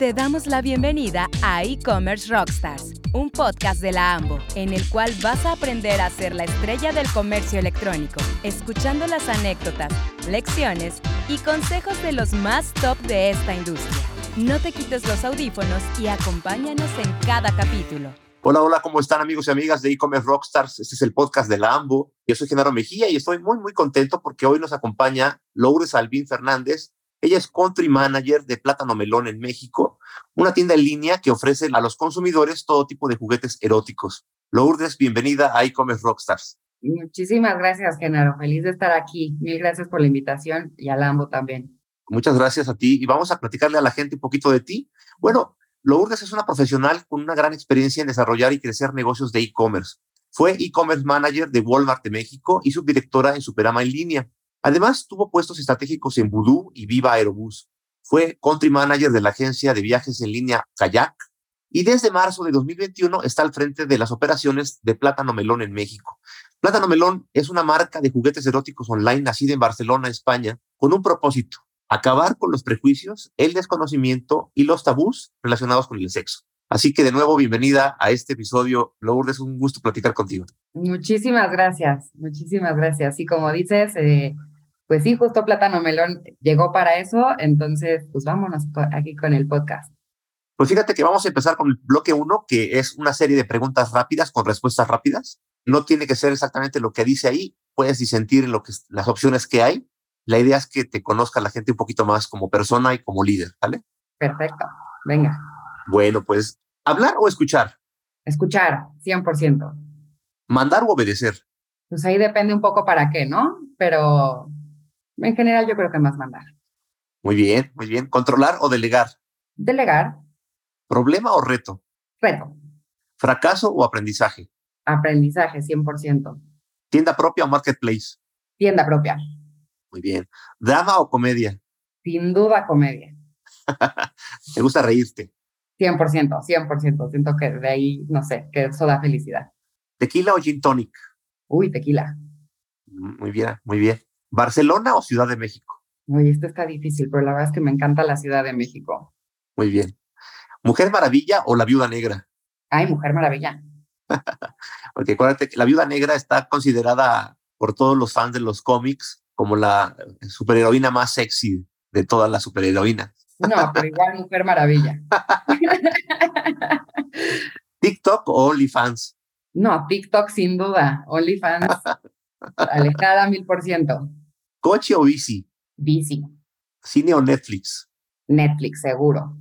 Te damos la bienvenida a E-Commerce Rockstars, un podcast de la AMBO, en el cual vas a aprender a ser la estrella del comercio electrónico, escuchando las anécdotas, lecciones y consejos de los más top de esta industria. No te quites los audífonos y acompáñanos en cada capítulo. Hola, hola, ¿cómo están amigos y amigas de E-Commerce Rockstars? Este es el podcast de la AMBO. Yo soy Genaro Mejía y estoy muy, muy contento porque hoy nos acompaña Lourdes Albín Fernández, ella es country manager de Plátano Melón en México, una tienda en línea que ofrece a los consumidores todo tipo de juguetes eróticos. Lourdes, bienvenida a e-commerce Rockstars. Muchísimas gracias, Genaro. Feliz de estar aquí. Mil gracias por la invitación y a Lambo también. Muchas gracias a ti y vamos a platicarle a la gente un poquito de ti. Bueno, Lourdes es una profesional con una gran experiencia en desarrollar y crecer negocios de e-commerce. Fue e-commerce manager de Walmart de México y subdirectora en Superama en línea. Además, tuvo puestos estratégicos en Voodoo y Viva Aerobús. Fue country manager de la agencia de viajes en línea Kayak y desde marzo de 2021 está al frente de las operaciones de Plátano Melón en México. Plátano Melón es una marca de juguetes eróticos online nacida en Barcelona, España, con un propósito, acabar con los prejuicios, el desconocimiento y los tabús relacionados con el sexo. Así que de nuevo, bienvenida a este episodio. Lourdes, un gusto platicar contigo. Muchísimas gracias, muchísimas gracias. Y como dices, eh, pues sí, justo Plátano Melón llegó para eso, entonces pues vámonos aquí con el podcast. Pues fíjate que vamos a empezar con el bloque uno, que es una serie de preguntas rápidas con respuestas rápidas. No tiene que ser exactamente lo que dice ahí, puedes disentir en lo que, las opciones que hay. La idea es que te conozca la gente un poquito más como persona y como líder, ¿vale? Perfecto, venga. Bueno, pues, ¿hablar o escuchar? Escuchar, 100%. ¿Mandar o obedecer? Pues ahí depende un poco para qué, ¿no? Pero en general yo creo que más mandar. Muy bien, muy bien. ¿Controlar o delegar? Delegar. ¿Problema o reto? Reto. ¿Fracaso o aprendizaje? Aprendizaje, 100%. ¿Tienda propia o marketplace? Tienda propia. Muy bien. ¿Drama o comedia? Sin duda comedia. ¿Te gusta reírte? 100%, 100%. Siento que de ahí, no sé, que eso da felicidad. ¿Tequila o gin tonic? Uy, tequila. Muy bien, muy bien. ¿Barcelona o Ciudad de México? Oye, esto está difícil, pero la verdad es que me encanta la Ciudad de México. Muy bien. ¿Mujer Maravilla o La Viuda Negra? Ay, Mujer Maravilla. Porque acuérdate que La Viuda Negra está considerada por todos los fans de los cómics como la superheroína más sexy de todas las superheroínas. No, pero igual Mujer Maravilla. ¿TikTok o OnlyFans? No, TikTok sin duda. OnlyFans Alejada mil por ciento. ¿Coche o bici? Bici. ¿Cine o Netflix? Netflix, seguro.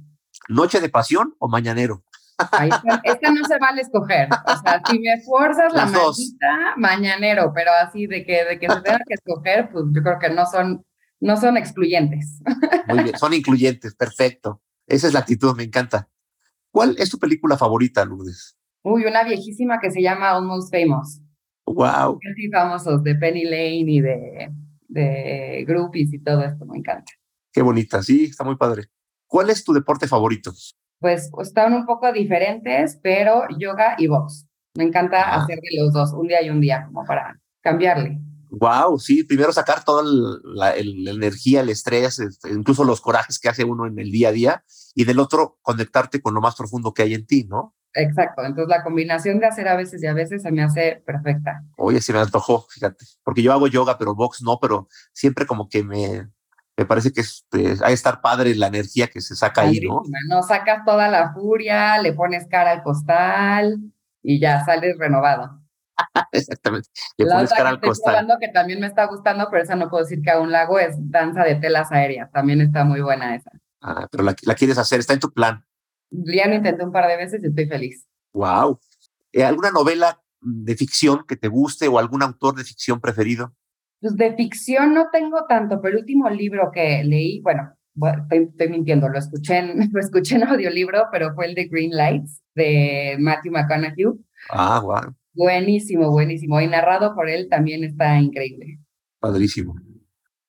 ¿Noche de pasión o mañanero? esta no se vale escoger. O sea, si me esfuerzas la manita, mañanero, pero así de que, de que se tenga que escoger, pues yo creo que no son, no son excluyentes. Muy bien, son incluyentes, perfecto. Esa es la actitud, me encanta. ¿Cuál es tu película favorita, Lourdes? Uy, una viejísima que se llama Almost Famous. Wow. Sí, famosos de Penny Lane y de, de Groupies y todo esto, me encanta. Qué bonita, sí, está muy padre. ¿Cuál es tu deporte favorito? Pues están un poco diferentes, pero yoga y box. Me encanta ah. hacer de los dos, un día y un día, como para cambiarle. Wow, sí, primero sacar toda la, la, energía, el estrés, este, incluso los corajes que hace uno en el día a día, y del otro conectarte con lo más profundo que hay en ti, ¿no? Exacto, entonces la combinación de hacer a veces y a veces se me hace perfecta. Oye, se me antojó, fíjate, porque yo hago yoga, pero box no, pero siempre como que me, me parece que es, pues, hay que estar padre la energía que se saca ahí, ¿no? No, sacas toda la furia, le pones cara al costal y ya sales renovado. Exactamente, le pones cara al costal. que también me está gustando, pero esa no puedo decir que aún la hago, es danza de telas aéreas, también está muy buena esa. Ah, pero la, la quieres hacer, está en tu plan. Ya lo intenté un par de veces y estoy feliz. Wow. Eh, ¿Alguna novela de ficción que te guste o algún autor de ficción preferido? Pues de ficción no tengo tanto, pero el último libro que leí, bueno, estoy, mintiendo, lo escuché, en, lo escuché en audiolibro, pero fue el de Green Lights de Matthew McConaughey. Ah, wow. Buenísimo, buenísimo. Y narrado por él también está increíble. Padrísimo.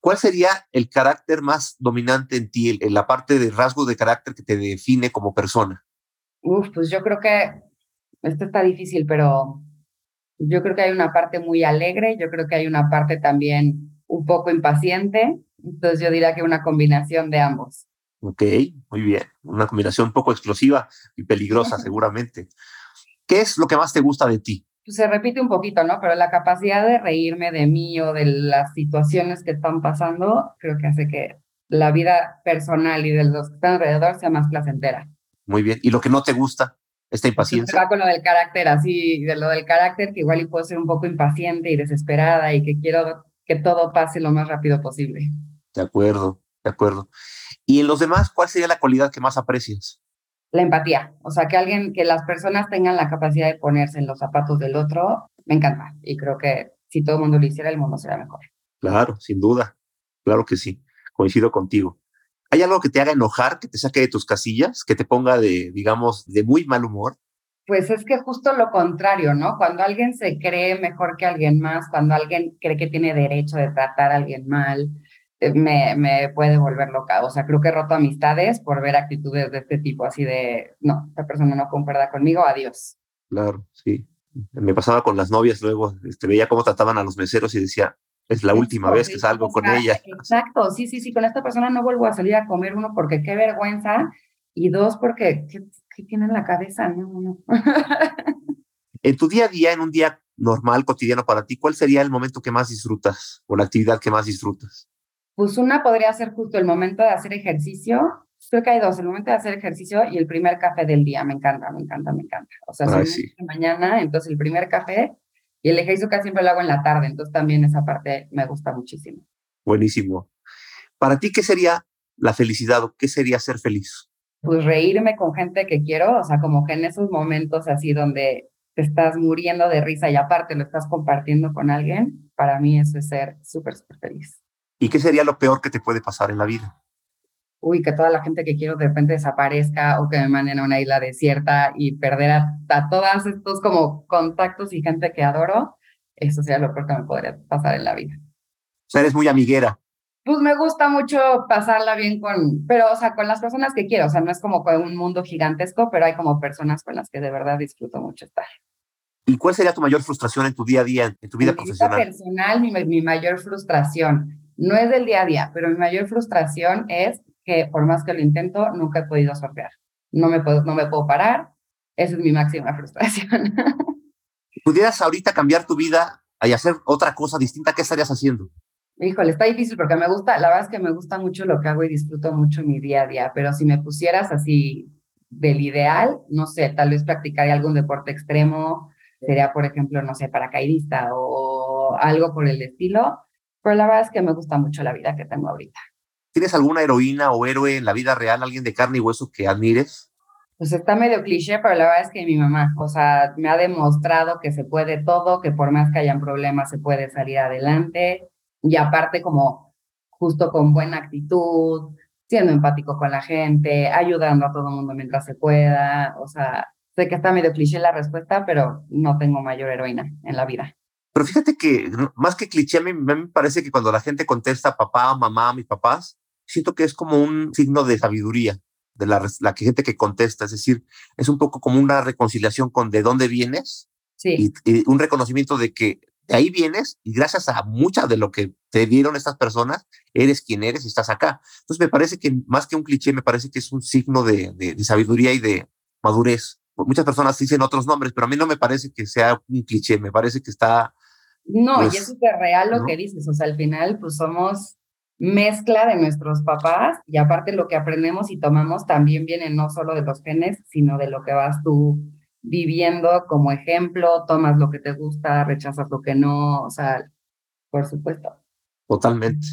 ¿Cuál sería el carácter más dominante en ti, en la parte de rasgo de carácter que te define como persona? Uf, pues yo creo que esto está difícil, pero yo creo que hay una parte muy alegre, yo creo que hay una parte también un poco impaciente, entonces yo diría que una combinación de ambos. Ok, muy bien. Una combinación un poco explosiva y peligrosa seguramente. ¿Qué es lo que más te gusta de ti? Pues se repite un poquito, ¿no? Pero la capacidad de reírme de mí o de las situaciones que están pasando, creo que hace que la vida personal y de los que están alrededor sea más placentera. Muy bien. ¿Y lo que no te gusta? Esta impaciencia. Va con lo del carácter, así, de lo del carácter, que igual y puedo ser un poco impaciente y desesperada y que quiero que todo pase lo más rápido posible. De acuerdo, de acuerdo. ¿Y en los demás, cuál sería la cualidad que más aprecias? La empatía, o sea, que alguien, que las personas tengan la capacidad de ponerse en los zapatos del otro, me encanta. Y creo que si todo el mundo lo hiciera, el mundo sería mejor. Claro, sin duda. Claro que sí. Coincido contigo. ¿Hay algo que te haga enojar, que te saque de tus casillas, que te ponga de, digamos, de muy mal humor? Pues es que justo lo contrario, ¿no? Cuando alguien se cree mejor que alguien más, cuando alguien cree que tiene derecho de tratar a alguien mal, me, me puede volver loca. O sea, creo que he roto amistades por ver actitudes de este tipo, así de, no, esta persona no concuerda conmigo, adiós. Claro, sí. Me pasaba con las novias luego, este, veía cómo trataban a los meseros y decía, es la última vez que salgo con ella. Exacto, sí, sí, sí, con esta persona no vuelvo a salir a comer, uno, porque qué vergüenza, y dos, porque qué, qué tiene en la cabeza, no, no. en tu día a día, en un día normal, cotidiano para ti, ¿cuál sería el momento que más disfrutas o la actividad que más disfrutas? Pues una podría ser justo el momento de hacer ejercicio. Creo que hay dos, el momento de hacer ejercicio y el primer café del día. Me encanta, me encanta, me encanta. O sea, si mañana, entonces el primer café y el ejercicio casi siempre lo hago en la tarde, entonces también esa parte me gusta muchísimo. Buenísimo. Para ti, ¿qué sería la felicidad o qué sería ser feliz? Pues reírme con gente que quiero, o sea, como que en esos momentos así donde te estás muriendo de risa y aparte lo estás compartiendo con alguien, para mí eso es ser súper, súper feliz. ¿Y qué sería lo peor que te puede pasar en la vida? Uy, que toda la gente que quiero de repente desaparezca o que me manden a una isla desierta y perder a, todos estos como contactos y gente que adoro, eso sería lo peor que me podría pasar en la vida. O sea, eres muy amiguera. Pues me gusta mucho pasarla bien con, pero o sea, con las personas que quiero, o sea, no es como un mundo gigantesco, pero hay como personas con las que de verdad disfruto mucho estar. ¿Y cuál sería tu mayor frustración en tu día a día, en tu vida profesional? Vida personal, mi, mi mayor frustración no es del día a día, pero mi mayor frustración es que por más que lo intento, nunca he podido sortear. No me puedo, no me puedo parar. Esa es mi máxima frustración. ¿Pudieras ahorita cambiar tu vida y hacer otra cosa distinta? ¿Qué estarías haciendo? Híjole, está difícil porque me gusta, la verdad es que me gusta mucho lo que hago y disfruto mucho mi día a día, pero si me pusieras así del ideal, no sé, tal vez practicaría algún deporte extremo, sería por ejemplo, no sé, paracaidista o algo por el estilo, pero la verdad es que me gusta mucho la vida que tengo ahorita. ¿Tienes alguna heroína o héroe en la vida real, alguien de carne y hueso que admires? Pues está medio cliché, pero la verdad es que mi mamá, o sea, me ha demostrado que se puede todo, que por más que hayan problemas se puede salir adelante y aparte como justo con buena actitud, siendo empático con la gente, ayudando a todo el mundo mientras se pueda, o sea, sé que está medio cliché la respuesta, pero no tengo mayor heroína en la vida. Pero fíjate que más que cliché, a mí, me parece que cuando la gente contesta papá, mamá, mis papás, siento que es como un signo de sabiduría de la, la gente que contesta. Es decir, es un poco como una reconciliación con de dónde vienes sí. y, un reconocimiento de que de ahí vienes y gracias a mucha de lo que te dieron estas personas, eres quien eres y estás acá. Entonces me parece que más que un cliché, me parece que es un signo de, de sabiduría y de madurez. Muchas personas dicen otros nombres, pero a mí no me parece que sea un cliché, me parece que está no, y pues, es súper real lo que dices, o sea, al final pues somos mezcla de nuestros papás y aparte lo que aprendemos y tomamos también viene no solo de los genes, sino de lo que vas tú viviendo como ejemplo, tomas lo que te gusta, rechazas lo que no, o sea, por supuesto. Totalmente.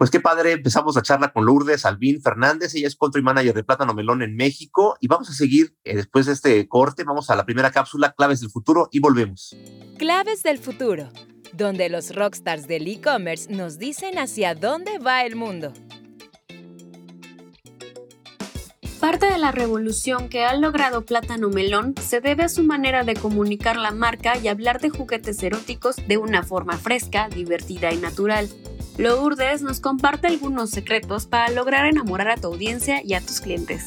Pues qué padre, empezamos la charla con Lourdes Albín Fernández, ella es country manager de Plátano Melón en México y vamos a seguir eh, después de este corte, vamos a la primera cápsula, Claves del Futuro y volvemos. Claves del Futuro, donde los rockstars del e-commerce nos dicen hacia dónde va el mundo. Parte de la revolución que ha logrado Plátano Melón se debe a su manera de comunicar la marca y hablar de juguetes eróticos de una forma fresca, divertida y natural. Lourdes nos comparte algunos secretos para lograr enamorar a tu audiencia y a tus clientes.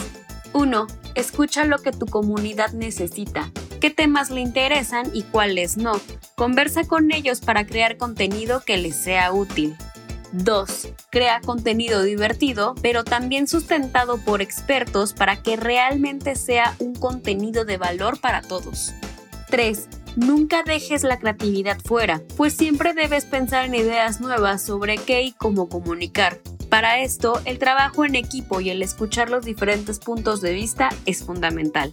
1. Escucha lo que tu comunidad necesita, qué temas le interesan y cuáles no. Conversa con ellos para crear contenido que les sea útil. 2. Crea contenido divertido, pero también sustentado por expertos para que realmente sea un contenido de valor para todos. 3. Nunca dejes la creatividad fuera, pues siempre debes pensar en ideas nuevas sobre qué y cómo comunicar. Para esto, el trabajo en equipo y el escuchar los diferentes puntos de vista es fundamental.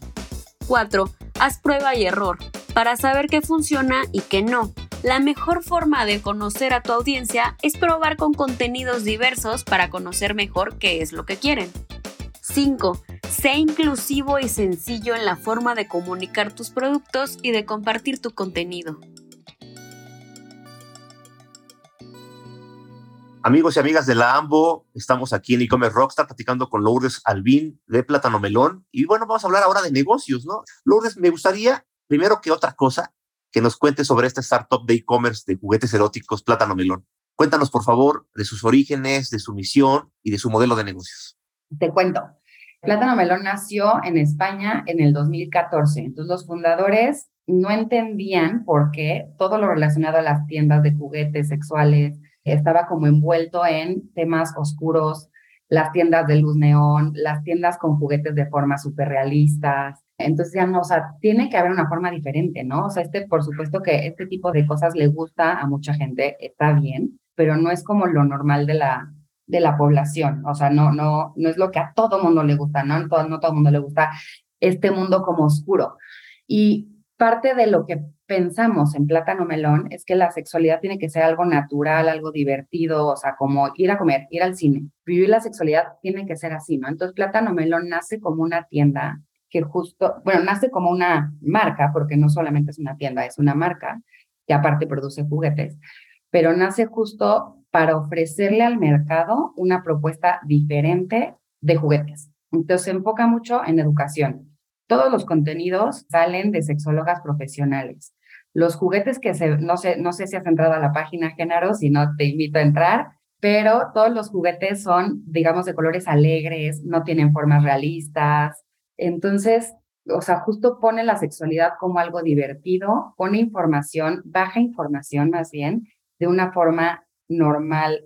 4. Haz prueba y error, para saber qué funciona y qué no. La mejor forma de conocer a tu audiencia es probar con contenidos diversos para conocer mejor qué es lo que quieren. 5. Sé inclusivo y sencillo en la forma de comunicar tus productos y de compartir tu contenido. Amigos y amigas de la AMBO, estamos aquí en e-commerce Rockstar platicando con Lourdes Albín de Plátano Melón. Y bueno, vamos a hablar ahora de negocios, ¿no? Lourdes, me gustaría, primero que otra cosa, que nos cuente sobre esta startup de e-commerce de juguetes eróticos Plátano Melón. Cuéntanos, por favor, de sus orígenes, de su misión y de su modelo de negocios. Te cuento. Plátano Melón nació en España en el 2014. Entonces los fundadores no entendían por qué todo lo relacionado a las tiendas de juguetes sexuales estaba como envuelto en temas oscuros, las tiendas de luz neón, las tiendas con juguetes de forma súper realistas. Entonces ya no, o sea, tiene que haber una forma diferente, ¿no? O sea, este, por supuesto que este tipo de cosas le gusta a mucha gente, está bien, pero no es como lo normal de la, de la población. O sea, no, no, no es lo que a todo mundo le gusta, ¿no? Todo, no todo mundo le gusta este mundo como oscuro. Y parte de lo que pensamos en Plátano Melón es que la sexualidad tiene que ser algo natural, algo divertido, o sea, como ir a comer, ir al cine. Vivir la sexualidad tiene que ser así, ¿no? Entonces Plátano Melón nace como una tienda que justo, bueno, nace como una marca, porque no solamente es una tienda, es una marca que aparte produce juguetes, pero nace justo para ofrecerle al mercado una propuesta diferente de juguetes. Entonces se enfoca mucho en educación, todos los contenidos salen de sexólogas profesionales. Los juguetes que se, no sé, no sé si has entrado a la página Genaro, si no te invito a entrar, pero todos los juguetes son, digamos, de colores alegres, no tienen formas realistas. Entonces, o sea, justo pone la sexualidad como algo divertido, pone información, baja información más bien, de una forma normal,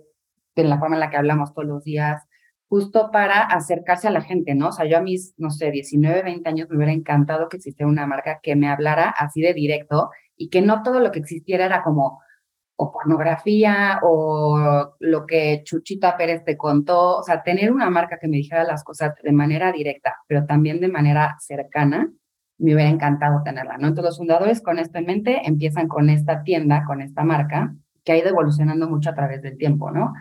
de la forma en la que hablamos todos los días, justo para acercarse a la gente, ¿no? O sea, yo a mis, no sé, 19, 20 años me hubiera encantado que existiera una marca que me hablara así de directo y que no todo lo que existiera era como o pornografía o lo que Chuchita Pérez te contó, o sea, tener una marca que me dijera las cosas de manera directa, pero también de manera cercana, me hubiera encantado tenerla, ¿no? Entonces los fundadores con esto en mente empiezan con esta tienda, con esta marca, que ha ido evolucionando mucho a través del tiempo, ¿no?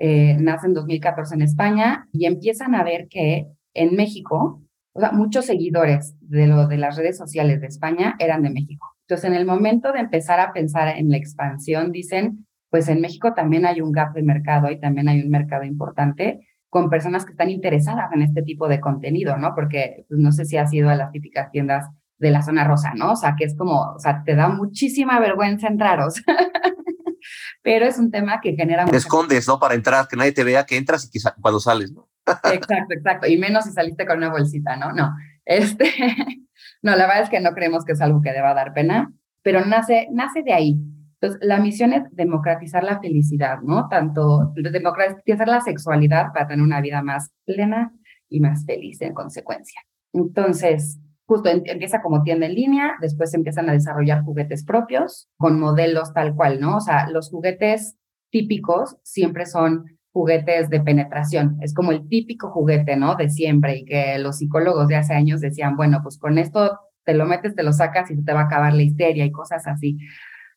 eh, nace en 2014 en España y empiezan a ver que en México, o sea, muchos seguidores de lo de las redes sociales de España eran de México. Entonces, en el momento de empezar a pensar en la expansión, dicen, pues en México también hay un gap de mercado y también hay un mercado importante con personas que están interesadas en este tipo de contenido, ¿no? Porque pues, no sé si has ido a las típicas tiendas de la zona rosa, ¿no? O sea, que es como, o sea, te da muchísima vergüenza entrar, o sea, pero es un tema que genera... Te escondes, ¿no? Para entrar, que nadie te vea que entras y que cuando sales, ¿no? exacto, exacto. Y menos si saliste con una bolsita, ¿no? No. Este, no, la verdad es que no creemos que es algo que deba dar pena, pero nace, nace de ahí. Entonces, la misión es democratizar la felicidad, ¿no? Tanto democratizar la sexualidad para tener una vida más plena y más feliz en consecuencia. Entonces, justo empieza como tienda en línea, después empiezan a desarrollar juguetes propios con modelos tal cual, ¿no? O sea, los juguetes típicos siempre son juguetes de penetración. Es como el típico juguete, ¿no? De siempre y que los psicólogos de hace años decían, bueno, pues con esto te lo metes, te lo sacas y se te va a acabar la histeria y cosas así.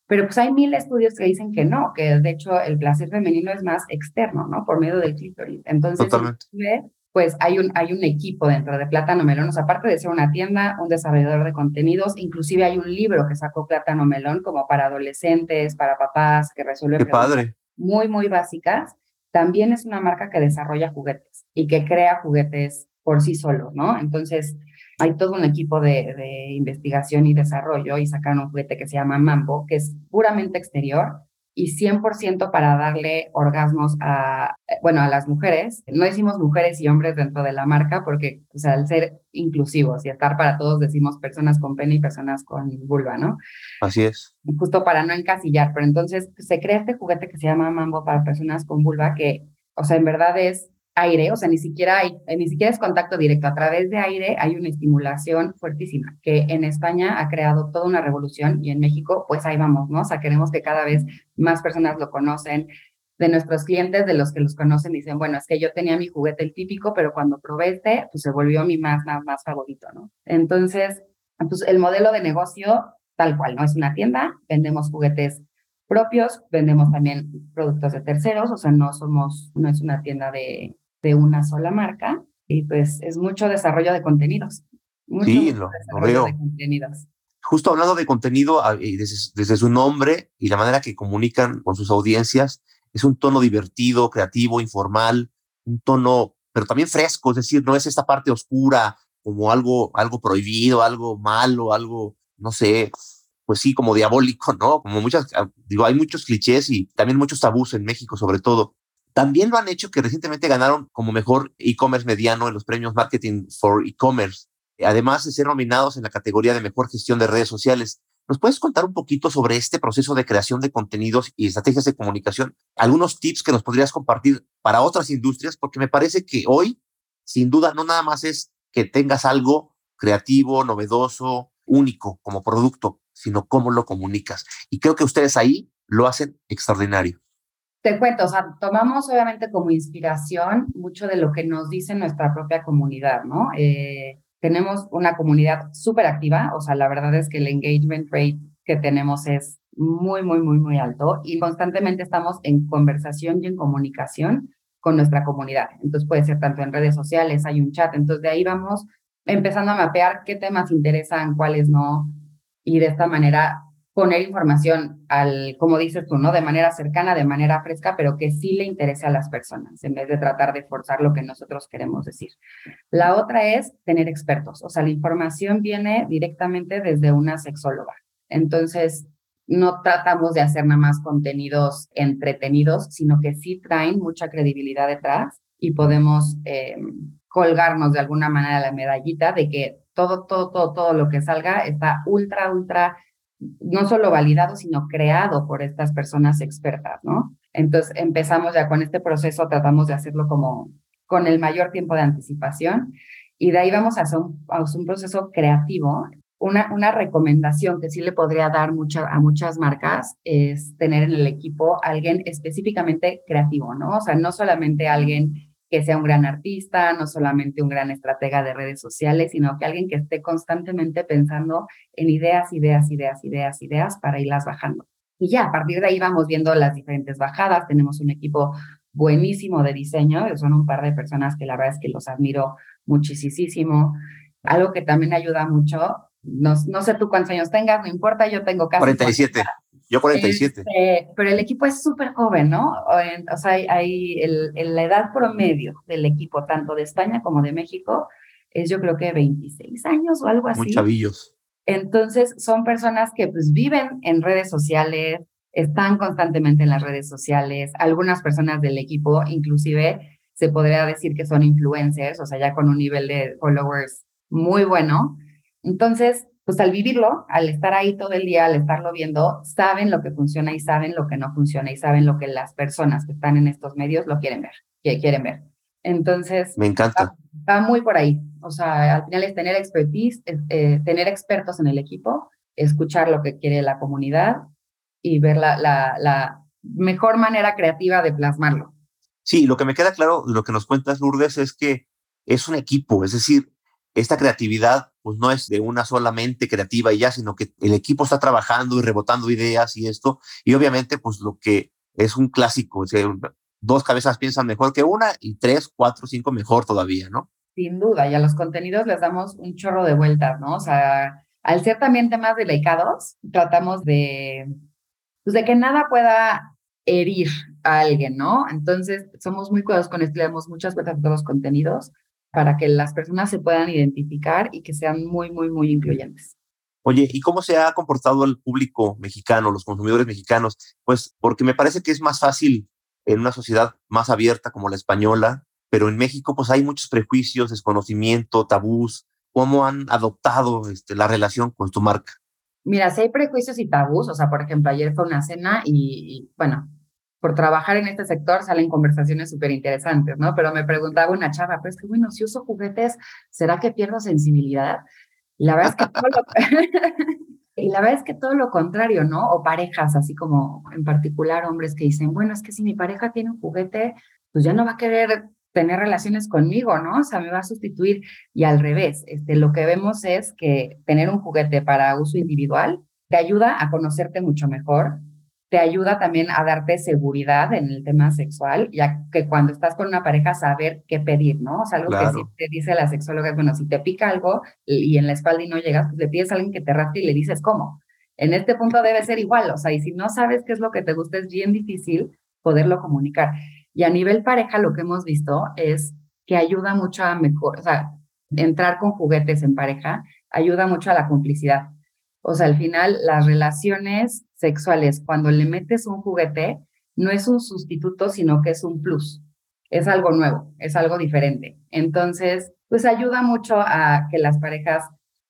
Pero pues hay mil estudios que dicen que no, que de hecho el placer femenino es más externo, ¿no? Por medio del clítoris. Entonces, Totalmente pues hay un, hay un equipo dentro de Plátano Melón, o sea, aparte de ser una tienda, un desarrollador de contenidos, inclusive hay un libro que sacó Plátano Melón como para adolescentes, para papás, que resuelve Qué padre. muy, muy básicas. También es una marca que desarrolla juguetes y que crea juguetes por sí solo, ¿no? Entonces, hay todo un equipo de, de investigación y desarrollo y sacaron un juguete que se llama Mambo, que es puramente exterior, y 100% para darle orgasmos a, bueno, a las mujeres, no decimos mujeres y hombres dentro de la marca porque, o sea, al ser inclusivos y estar para todos, decimos personas con pene y personas con vulva, ¿no? Así es. Justo para no encasillar, pero entonces se crea este juguete que se llama Mambo para personas con vulva que, o sea, en verdad es aire, o sea, ni siquiera hay, ni siquiera es contacto directo, a través de aire hay una estimulación fuertísima, que en España ha creado toda una revolución y en México, pues ahí vamos, ¿no? O sea, queremos que cada vez más personas lo conocen, de nuestros clientes, de los que los conocen, dicen, bueno, es que yo tenía mi juguete el típico, pero cuando probé este, pues se volvió mi más, más, más favorito, ¿no? Entonces, pues el modelo de negocio, tal cual, ¿no? Es una tienda, vendemos juguetes propios, vendemos también productos de terceros, o sea, no somos, no es una tienda de, de una sola marca, y pues es mucho desarrollo de contenidos. sí, lo, veo. Justo hablando de contenido, ah, desde, desde su nombre y la manera que comunican con sus audiencias, es un tono divertido, creativo, informal, un tono, pero también fresco, es decir, no es esta parte oscura como algo, algo prohibido, algo malo, algo, no sé, pues sí, como diabólico, ¿no? Como muchas, ah, digo, hay muchos clichés y también muchos tabús en México, sobre todo. También lo han hecho que recientemente ganaron como mejor e-commerce mediano en los premios Marketing for E-Commerce, además de ser nominados en la categoría de mejor gestión de redes sociales. ¿Nos puedes contar un poquito sobre este proceso de creación de contenidos y estrategias de comunicación? Algunos tips que nos podrías compartir para otras industrias, porque me parece que hoy, sin duda, no nada más es que tengas algo creativo, novedoso, único como producto, sino cómo lo comunicas. Y creo que ustedes ahí lo hacen extraordinario. Te cuento, o sea, tomamos obviamente como inspiración mucho de lo que nos dice nuestra propia comunidad, ¿no? Eh, tenemos una comunidad súper activa, o sea, la verdad es que el engagement rate que tenemos es muy, muy, muy, muy alto y constantemente estamos en conversación y en comunicación con nuestra comunidad. Entonces puede ser tanto en redes sociales, hay un chat, entonces de ahí vamos empezando a mapear qué temas interesan, cuáles no, y de esta manera poner información al, como dices tú, ¿no? De manera cercana, de manera fresca, pero que sí le interese a las personas, en vez de tratar de forzar lo que nosotros queremos decir. La otra es tener expertos, o sea, la información viene directamente desde una sexóloga. Entonces, no tratamos de hacer nada más contenidos entretenidos, sino que sí traen mucha credibilidad detrás y podemos eh, colgarnos de alguna manera la medallita de que todo, todo, todo, todo lo que salga está ultra, ultra no solo validado, sino creado por estas personas expertas, ¿no? Entonces empezamos ya con este proceso, tratamos de hacerlo como con el mayor tiempo de anticipación y de ahí vamos a hacer un, un proceso creativo. Una, una recomendación que sí le podría dar mucha, a muchas marcas es tener en el equipo alguien específicamente creativo, ¿no? O sea, no solamente alguien que sea un gran artista, no solamente un gran estratega de redes sociales, sino que alguien que esté constantemente pensando en ideas, ideas, ideas, ideas, ideas para irlas bajando. Y ya, a partir de ahí vamos viendo las diferentes bajadas. Tenemos un equipo buenísimo de diseño, son un par de personas que la verdad es que los admiro muchísimo. Algo que también ayuda mucho, no, sé tú cuántos años tengas, no importa, yo tengo casi... 47. Yo 47. Este, pero el equipo es súper joven, ¿no? O, sea, hay, el, la edad promedio del equipo, tanto de España como de México, es yo creo que 26 años o algo así. Muy chavillos. Entonces, son personas que pues viven en redes sociales, están constantemente en las redes sociales. Algunas personas del equipo, inclusive, se podría decir que son influencers, o sea, ya con un nivel de followers muy bueno. Entonces, pues al vivirlo, al estar ahí todo el día, al estarlo viendo, saben lo que funciona y saben lo que no funciona y saben lo que las personas que están en estos medios lo quieren ver, que quieren ver. Entonces, me encanta. Va, muy por ahí. O sea, al final es tener expertise, eh, tener expertos en el equipo, escuchar lo que quiere la comunidad y ver la, la, la mejor manera creativa de plasmarlo. Sí, lo que me queda claro, lo que nos cuentas, Lourdes, es que es un equipo, es decir, esta creatividad pues no es de una solamente creativa y ya, sino que el equipo está trabajando y rebotando ideas y esto, y obviamente pues lo que es un clásico, dos cabezas piensan mejor que una y tres, cuatro, cinco mejor todavía, ¿no? Sin duda, y a los contenidos les damos un chorro de vueltas, ¿no? O sea, al ser también temas delicados, tratamos de, pues de que nada pueda herir a alguien, ¿no? Entonces, somos muy cuidadosos con esto, le damos muchas vueltas a todos los contenidos para que las personas se puedan identificar y que sean muy, muy, muy incluyentes. Oye, ¿y cómo se ha comportado el público mexicano, los consumidores mexicanos? Pues porque me parece que es más fácil en una sociedad más abierta como la española, pero en México pues hay muchos prejuicios, desconocimiento, tabús. ¿Cómo han adoptado este, la relación con tu marca? Mira, si hay prejuicios y tabús, o sea, por ejemplo, ayer fue una cena y, bueno, por trabajar en este sector salen conversaciones súper interesantes, ¿no? Pero me preguntaba una chava, pero es que, bueno, si uso juguetes, ¿será que pierdo sensibilidad? La verdad es que todo lo... y la verdad es que todo lo contrario, ¿no? O parejas, así como en particular hombres que dicen, bueno, es que si mi pareja tiene un juguete, pues ya no va a querer tener relaciones conmigo, ¿no? O sea, me va a sustituir y al revés. Este, lo que vemos es que tener un juguete para uso individual te ayuda a conocerte mucho mejor, te ayuda también a darte seguridad en el tema sexual, ya que cuando estás con una pareja saber qué pedir, ¿no? O sea, algo que sí te dice la sexóloga bueno, si te pica algo y en la espalda y no llegas, pues le pides a alguien que te rasque y le dices cómo. En este punto debe ser igual, o sea, y si no sabes qué es lo que te gusta, es bien difícil poderlo comunicar. Y a nivel pareja lo que hemos visto es que ayuda mucho a mejor, o sea, entrar con juguetes en pareja ayuda mucho a la complicidad. O sea, al final las relaciones sexuales, cuando le metes un juguete, no es un sustituto, sino que es un plus. Es algo nuevo, es algo diferente. Entonces, pues ayuda mucho a que las parejas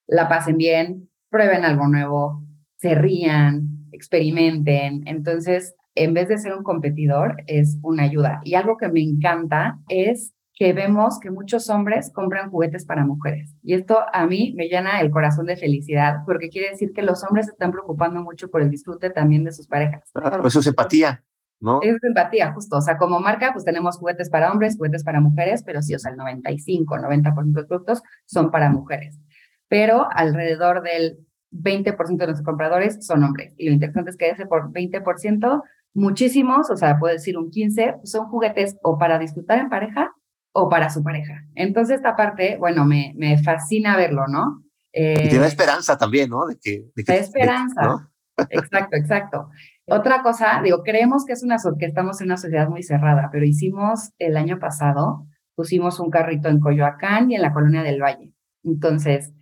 la pasen bien, prueben algo nuevo, se rían, experimenten. Entonces, en vez de ser un competidor, es una ayuda. Y algo que me encanta es que vemos que muchos hombres compran juguetes para mujeres. Y esto a mí me llena el corazón de felicidad, porque quiere decir que los hombres se están preocupando mucho por el disfrute también de sus parejas. Claro, eso es empatía, ¿no? Es empatía, justo. O sea, como marca, pues tenemos juguetes para hombres, juguetes para mujeres, pero sí, o sea, el 95, 90% de los productos son para mujeres. Pero alrededor del 20% de los compradores son hombres. Y lo interesante es que ese por 20% muchísimos, o sea, puedo decir un 15, son juguetes o para disfrutar en pareja o para su pareja. Entonces, esta parte, bueno, me, me fascina verlo, ¿no? y te da eh, esperanza también, ¿no? De que, de da esperanza. exacto, exacto. Otra cosa, digo, creemos que es una que estamos en una sociedad muy cerrada, pero hicimos el año pasado, pusimos un carrito en Coyoacán y en la colonia del Valle. Entonces,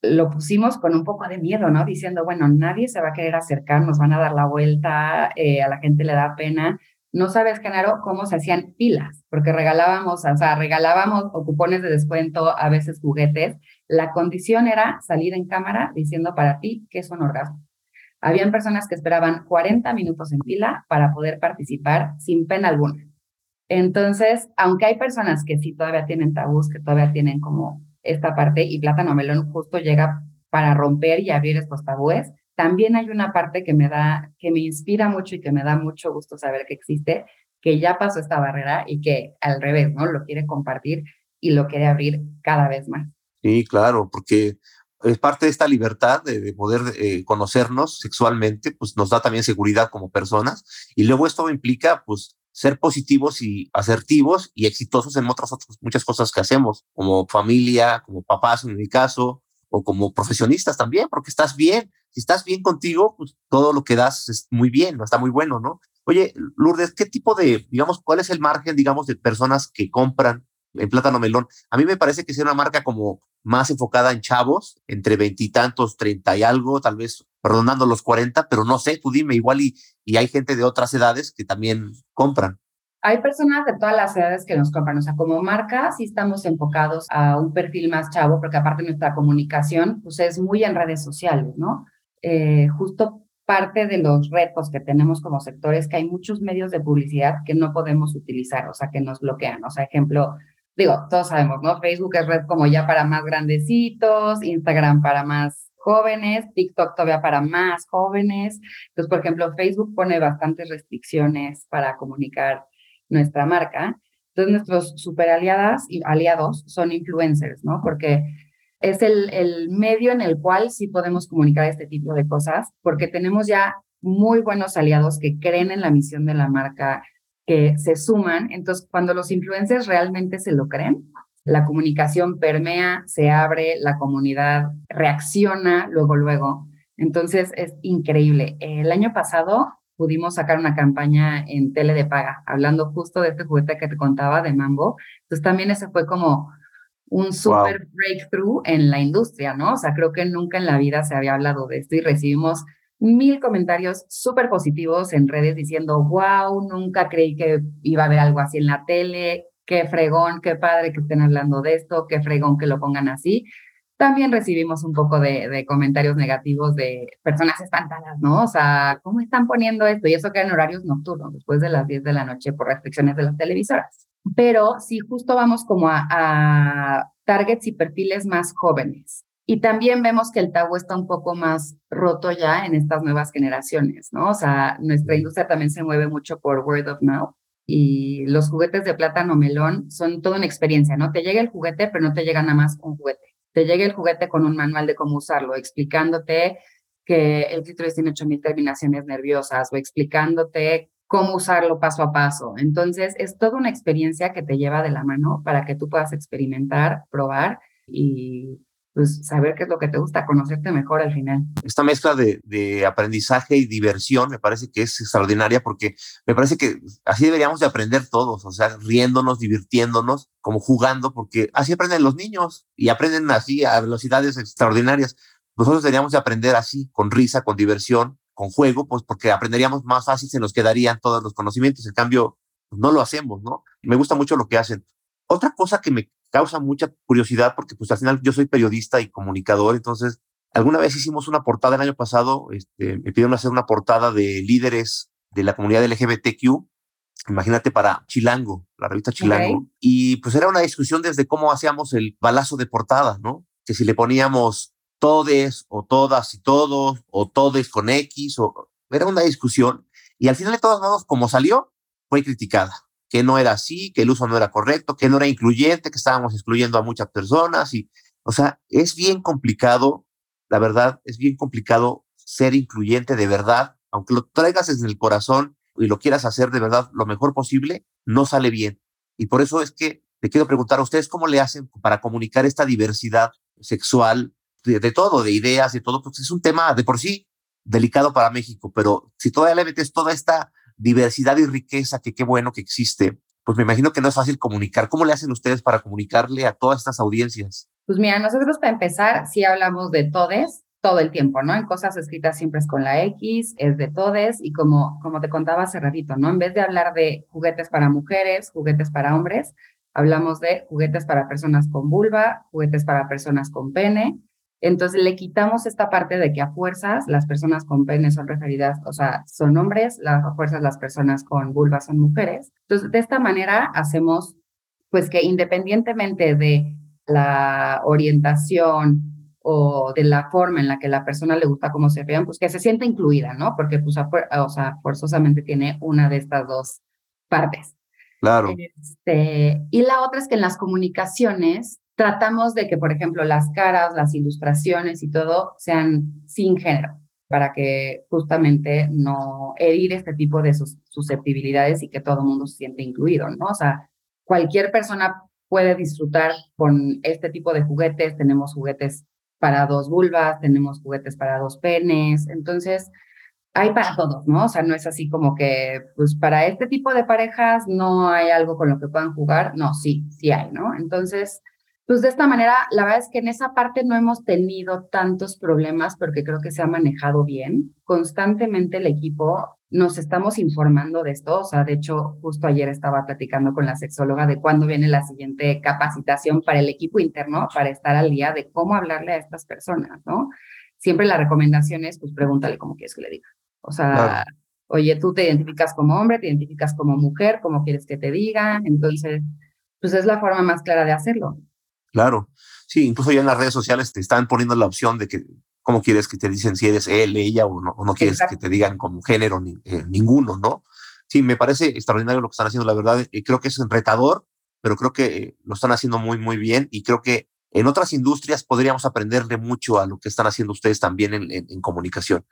lo pusimos con un poco de miedo, ¿no? Diciendo, bueno, nadie se va a querer acercar, nos van a dar la vuelta, eh, a la gente le da pena. No sabes, Genaro, cómo se hacían pilas, porque regalábamos, o sea, regalábamos o cupones de descuento, a veces juguetes. La condición era salir en cámara diciendo para ti que es un orgasmo. Habían personas que esperaban 40 minutos en pila para poder participar sin pena alguna. Entonces, aunque hay personas que sí todavía tienen tabús, que todavía tienen como esta parte y Plátano Melón justo llega para romper y abrir estos tabúes. También hay una parte que me da, que me inspira mucho y que me da mucho gusto saber que existe, que ya pasó esta barrera y que al revés, ¿no? Lo quiere compartir y lo quiere abrir cada vez más. Sí, claro, porque es parte de esta libertad de, poder eh, conocernos sexualmente, pues nos da también seguridad como personas y luego esto implica pues ser positivos y asertivos y exitosos en otras, otras muchas cosas que hacemos, como familia, como papás en mi caso, o como profesionistas también, porque estás bien. Si estás bien contigo, pues todo lo que das es muy bien, está muy bueno, ¿no? Oye, Lourdes, ¿qué tipo de, digamos, cuál es el margen, digamos, de personas que compran en Plátano Melón? A mí me parece que es una marca como más enfocada en chavos, entre veintitantos, treinta y algo, tal vez perdonando los 40, pero no sé, tú dime, igual y, y hay gente de otras edades que también compran. Hay personas de todas las edades que nos compran, o sea, como marca sí estamos enfocados a un perfil más chavo, porque aparte nuestra comunicación pues es muy en redes sociales, ¿no? Eh, justo parte de los retos que tenemos como sector es que hay muchos medios de publicidad que no podemos utilizar, o sea, que nos bloquean. O sea, ejemplo, digo, todos sabemos, ¿no? Facebook es red como ya para más grandecitos, Instagram para más jóvenes, TikTok todavía para más jóvenes. Entonces, por ejemplo, Facebook pone bastantes restricciones para comunicar nuestra marca. Entonces, nuestros super aliadas y aliados son influencers, ¿no? Porque es el, el medio en el cual sí podemos comunicar este tipo de cosas, porque tenemos ya muy buenos aliados que creen en la misión de la marca, que se suman. Entonces, cuando los influencers realmente se lo creen, la comunicación permea, se abre, la comunidad reacciona luego, luego. Entonces es increíble. El año pasado pudimos sacar una campaña en tele de paga, hablando justo de este juguete que te contaba de Mambo. Entonces también ese fue como un super breakthrough en la industria, ¿no? O sea, creo que nunca en la vida se había hablado de esto y recibimos mil comentarios súper positivos en redes diciendo, wow, nunca creí que iba a haber algo así en la tele, qué fregón, qué padre que estén hablando de esto, qué fregón que lo pongan así. También recibimos un poco de, comentarios negativos de personas espantadas, ¿no? O sea, ¿cómo están poniendo esto? Y eso que en horarios nocturnos, después de las 10 de la noche por restricciones de las televisoras. Pero sí, justo vamos como a, a targets y perfiles más jóvenes. Y también vemos que el tabú está un poco más roto ya en estas nuevas generaciones, ¿no? O sea, nuestra industria también se mueve mucho por word of mouth y los juguetes de plátano melón son toda una experiencia, ¿no? Te llega el juguete, pero no te llega nada más un juguete. Te llega el juguete con un manual de cómo usarlo, explicándote que el clítoris tiene 8000 terminaciones nerviosas o explicándote cómo usarlo paso a paso. Entonces, es toda una experiencia que te lleva de la mano para que tú puedas experimentar, probar y pues saber qué es lo que te gusta, conocerte mejor al final. Esta mezcla de, aprendizaje y diversión me parece que es extraordinaria porque me parece que así deberíamos de aprender todos, o sea, riéndonos, divirtiéndonos, como jugando, porque así aprenden los niños y aprenden así a velocidades extraordinarias. Nosotros deberíamos de aprender así, con risa, con diversión, con juego, pues porque aprenderíamos más fácil, se nos quedarían todos los conocimientos. En cambio, pues, no lo hacemos, ¿no? Me gusta mucho lo que hacen. Otra cosa que me causa mucha curiosidad porque pues al final yo soy periodista y comunicador, entonces alguna vez hicimos una portada el año pasado, este, me pidieron hacer una portada de líderes de la comunidad LGBTQ, imagínate para Chilango, la revista Chilango, y pues era una discusión desde cómo hacíamos el balazo de portada, ¿no? Que si le poníamos todes o todas y todos o todes con X, o era una discusión, y al final de todos modos, como salió, fue criticada que no era así, que el uso no era correcto, que no era incluyente, que estábamos excluyendo a muchas personas y, o sea, es bien complicado, la verdad, es bien complicado ser incluyente de verdad, aunque lo traigas desde el corazón y lo quieras hacer de verdad lo mejor posible, no sale bien. Y por eso es que te quiero preguntar a ustedes cómo le hacen para comunicar esta diversidad sexual, de, todo, de ideas, de todo, porque es un tema de por sí delicado para México, pero si todavía le metes toda esta diversidad y riqueza, que qué bueno que existe, pues me imagino que no es fácil comunicar. ¿Cómo le hacen ustedes para comunicarle a todas estas audiencias? Pues mira, nosotros para empezar, sí hablamos de todes todo el tiempo, ¿no? En cosas escritas siempre es con la X, es de todes y como, como te contaba hace ratito, ¿no? En vez de hablar de juguetes para mujeres, juguetes para hombres, hablamos de juguetes para personas con vulva, juguetes para personas con pene, entonces le quitamos esta parte de que a fuerzas las personas con pene son referidas, o sea, son hombres, a fuerzas las personas con vulva son mujeres. Entonces, de esta manera hacemos, pues que independientemente de la orientación o de la forma en la que la persona le gusta cómo se vean, pues que se sienta incluida, ¿no? Porque, pues, o sea, forzosamente tiene una de estas dos partes. Claro. Este, y la otra es que en las comunicaciones tratamos de que, por ejemplo, las caras, las ilustraciones y todo sean sin género, para que justamente no herir este tipo de susceptibilidades y que todo el mundo se siente incluido, ¿no? O sea, cualquier persona puede disfrutar con este tipo de juguetes. Tenemos juguetes para dos vulvas, tenemos juguetes para dos penes, entonces hay para todos, ¿no? O sea, no es así como que, pues para este tipo de parejas no hay algo con lo que puedan jugar, no, sí, sí hay, ¿no? Entonces, pues de esta manera, la verdad es que en esa parte no hemos tenido tantos problemas porque creo que se ha manejado bien. Constantemente el equipo nos estamos informando de esto. O sea, de hecho, justo ayer estaba platicando con la sexóloga de cuándo viene la siguiente capacitación para el equipo interno para estar al día de cómo hablarle a estas personas, ¿no? Siempre la recomendación es, pues pregúntale cómo quieres que le diga. O sea, oye, tú te identificas como hombre, te identificas como mujer, cómo quieres que te diga. Entonces, pues es la forma más clara de hacerlo. Claro. Sí, incluso ya en las redes sociales te están poniendo la opción de que cómo quieres que te dicen si eres él, ella o no, o no quieres que te digan como género ni, eh, ninguno, ¿no? Sí, me parece extraordinario lo que están haciendo, la verdad. y creo que es retador, pero creo que eh, lo están haciendo muy, muy bien y creo que en otras industrias podríamos aprenderle mucho a lo que están haciendo ustedes también en, en, comunicación.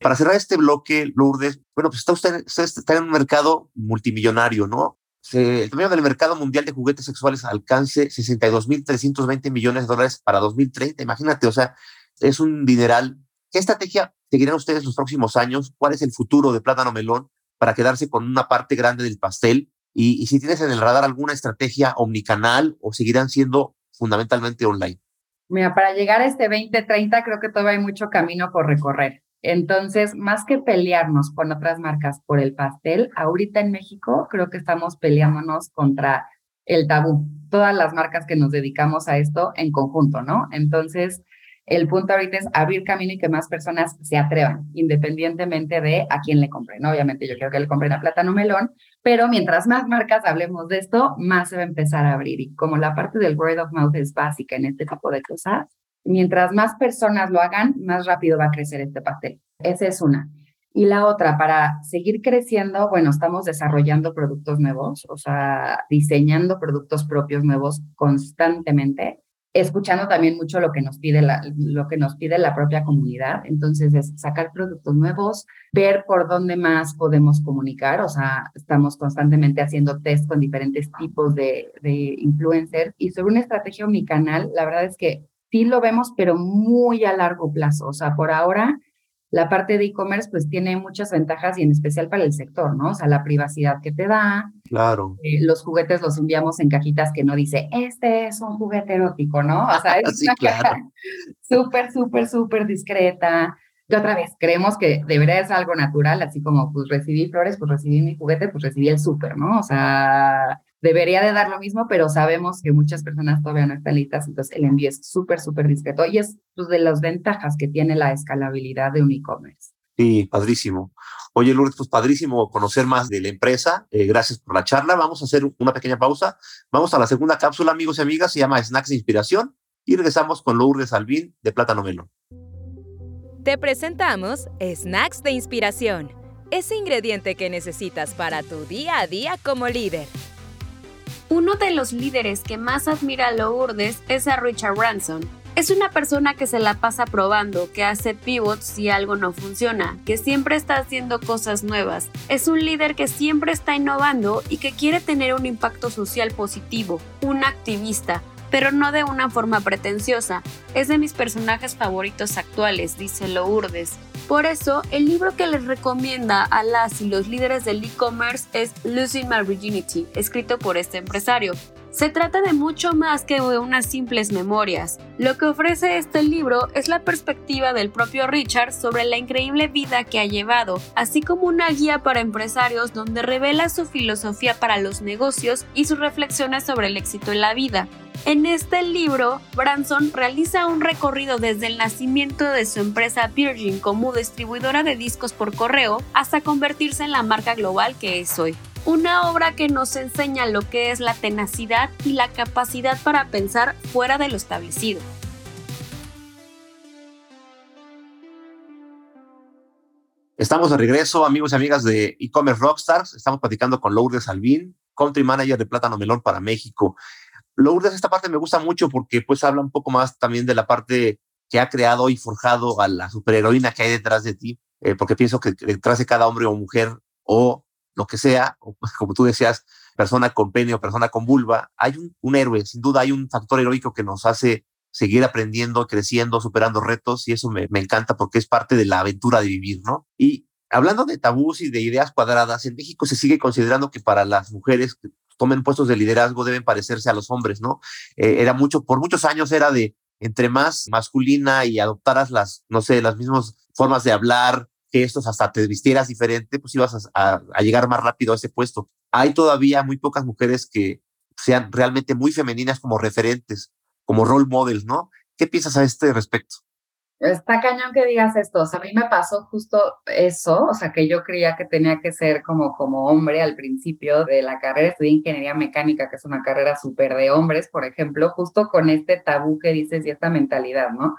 Para cerrar este bloque, Lourdes, bueno, pues está usted, usted está en un mercado multimillonario, ¿no? El tamaño del mercado mundial de juguetes sexuales alcance 62.320 millones de dólares para 2030. Imagínate, o sea, es un dineral. ¿Qué estrategia seguirán ustedes los próximos años? ¿Cuál es el futuro de Plátano Melón para quedarse con una parte grande del pastel? Y, y si tienes en el radar alguna estrategia omnicanal o seguirán siendo fundamentalmente online. Mira, para llegar a este 2030 creo que todavía hay mucho camino por recorrer. Entonces, más que pelearnos con otras marcas por el pastel, ahorita en México creo que estamos peleándonos contra el tabú, todas las marcas que nos dedicamos a esto en conjunto, ¿no? Entonces, el punto ahorita es abrir camino y que más personas se atrevan, independientemente de a quién le compren. Obviamente yo quiero que le compren a Plátano Melón, pero mientras más marcas hablemos de esto, más se va a empezar a abrir. Y como la parte del word of mouth es básica en este tipo de cosas, mientras más personas lo hagan, más rápido va a crecer este pastel. Esa es una. Y la otra, para seguir creciendo, bueno, estamos desarrollando productos nuevos, o sea, diseñando productos propios nuevos constantemente, escuchando también mucho lo que nos pide la, lo que nos pide la propia comunidad. Entonces, es sacar productos nuevos, ver por dónde más podemos comunicar, o sea, estamos constantemente haciendo test con diferentes tipos de, de influencers. Y sobre una estrategia canal, la verdad es que sí lo vemos, pero muy a largo plazo. O sea, por ahora la parte de e-commerce pues tiene muchas ventajas y en especial para el sector, ¿no? O sea, la privacidad que te da. Claro. Eh, los juguetes los enviamos en cajitas que no dice, este es un juguete erótico, ¿no? O sea, es una caja súper, súper, súper discreta. Y otra vez, creemos que debería ser algo natural, así como pues recibí flores, pues recibí mi juguete, pues recibí el súper, ¿no? O sea, debería de dar lo mismo, pero sabemos que muchas personas todavía no están listas, entonces el envío es súper, súper discreto y es pues, de las ventajas que tiene la escalabilidad de un e-commerce. Sí, padrísimo. Oye, Lourdes, pues padrísimo conocer más de la empresa. Eh, gracias por la charla. Vamos a hacer una pequeña pausa. Vamos a la segunda cápsula, amigos y amigas. Se llama Snacks de Inspiración y regresamos con Lourdes Albín de Plátano Melón. Te presentamos Snacks de Inspiración, ese ingrediente que necesitas para tu día a día como líder. Uno de los líderes que más admira a Lourdes es a Richard Branson. Es una persona que se la pasa probando, que hace pivots si algo no funciona, que siempre está haciendo cosas nuevas. Es un líder que siempre está innovando y que quiere tener un impacto social positivo, un activista, pero no de una forma pretenciosa. Es de mis personajes favoritos actuales, dice Lourdes. Por eso, el libro que les recomienda a las y los líderes del e-commerce es Losing My Virginity, escrito por este empresario. Se trata de mucho más que de unas simples memorias. Lo que ofrece este libro es la perspectiva del propio Richard sobre la increíble vida que ha llevado, así como una guía para empresarios donde revela su filosofía para los negocios y sus reflexiones sobre el éxito en la vida. En este libro, Branson realiza un recorrido desde el nacimiento de su empresa Virgin como distribuidora de discos por correo hasta convertirse en la marca global que es hoy. Una obra que nos enseña lo que es la tenacidad y la capacidad para pensar fuera de lo establecido. Estamos de regreso, amigos y amigas de e-commerce Rockstars. Estamos platicando con Lourdes Albín, Country Manager de Plátano Melón para México. Lourdes, esta parte me gusta mucho porque pues habla un poco más también de la parte que ha creado y forjado a la superheroína que hay detrás de ti, eh, porque pienso que detrás de cada hombre o mujer o lo que sea, como tú decías, persona con pene o persona con vulva, hay un, un héroe, sin duda hay un factor heroico que nos hace seguir aprendiendo, creciendo, superando retos y eso me, me encanta porque es parte de la aventura de vivir, ¿no? Y hablando de tabús y de ideas cuadradas, en México se sigue considerando que para las mujeres tomen puestos de liderazgo deben parecerse a los hombres, ¿no? Eh, era mucho, por muchos años era de entre más masculina y adoptaras las, no sé, las mismas formas de hablar, que estos hasta te vistieras diferente, pues ibas a, a, llegar más rápido a ese puesto. Hay todavía muy pocas mujeres que sean realmente muy femeninas como referentes, como role models, ¿no? ¿Qué piensas a este respecto? Está cañón que digas esto. O sea, a mí me pasó justo eso, o sea, que yo creía que tenía que ser como, como hombre al principio de la carrera. Estudié ingeniería mecánica, que es una carrera súper de hombres, por ejemplo, justo con este tabú que dices y esta mentalidad, ¿no?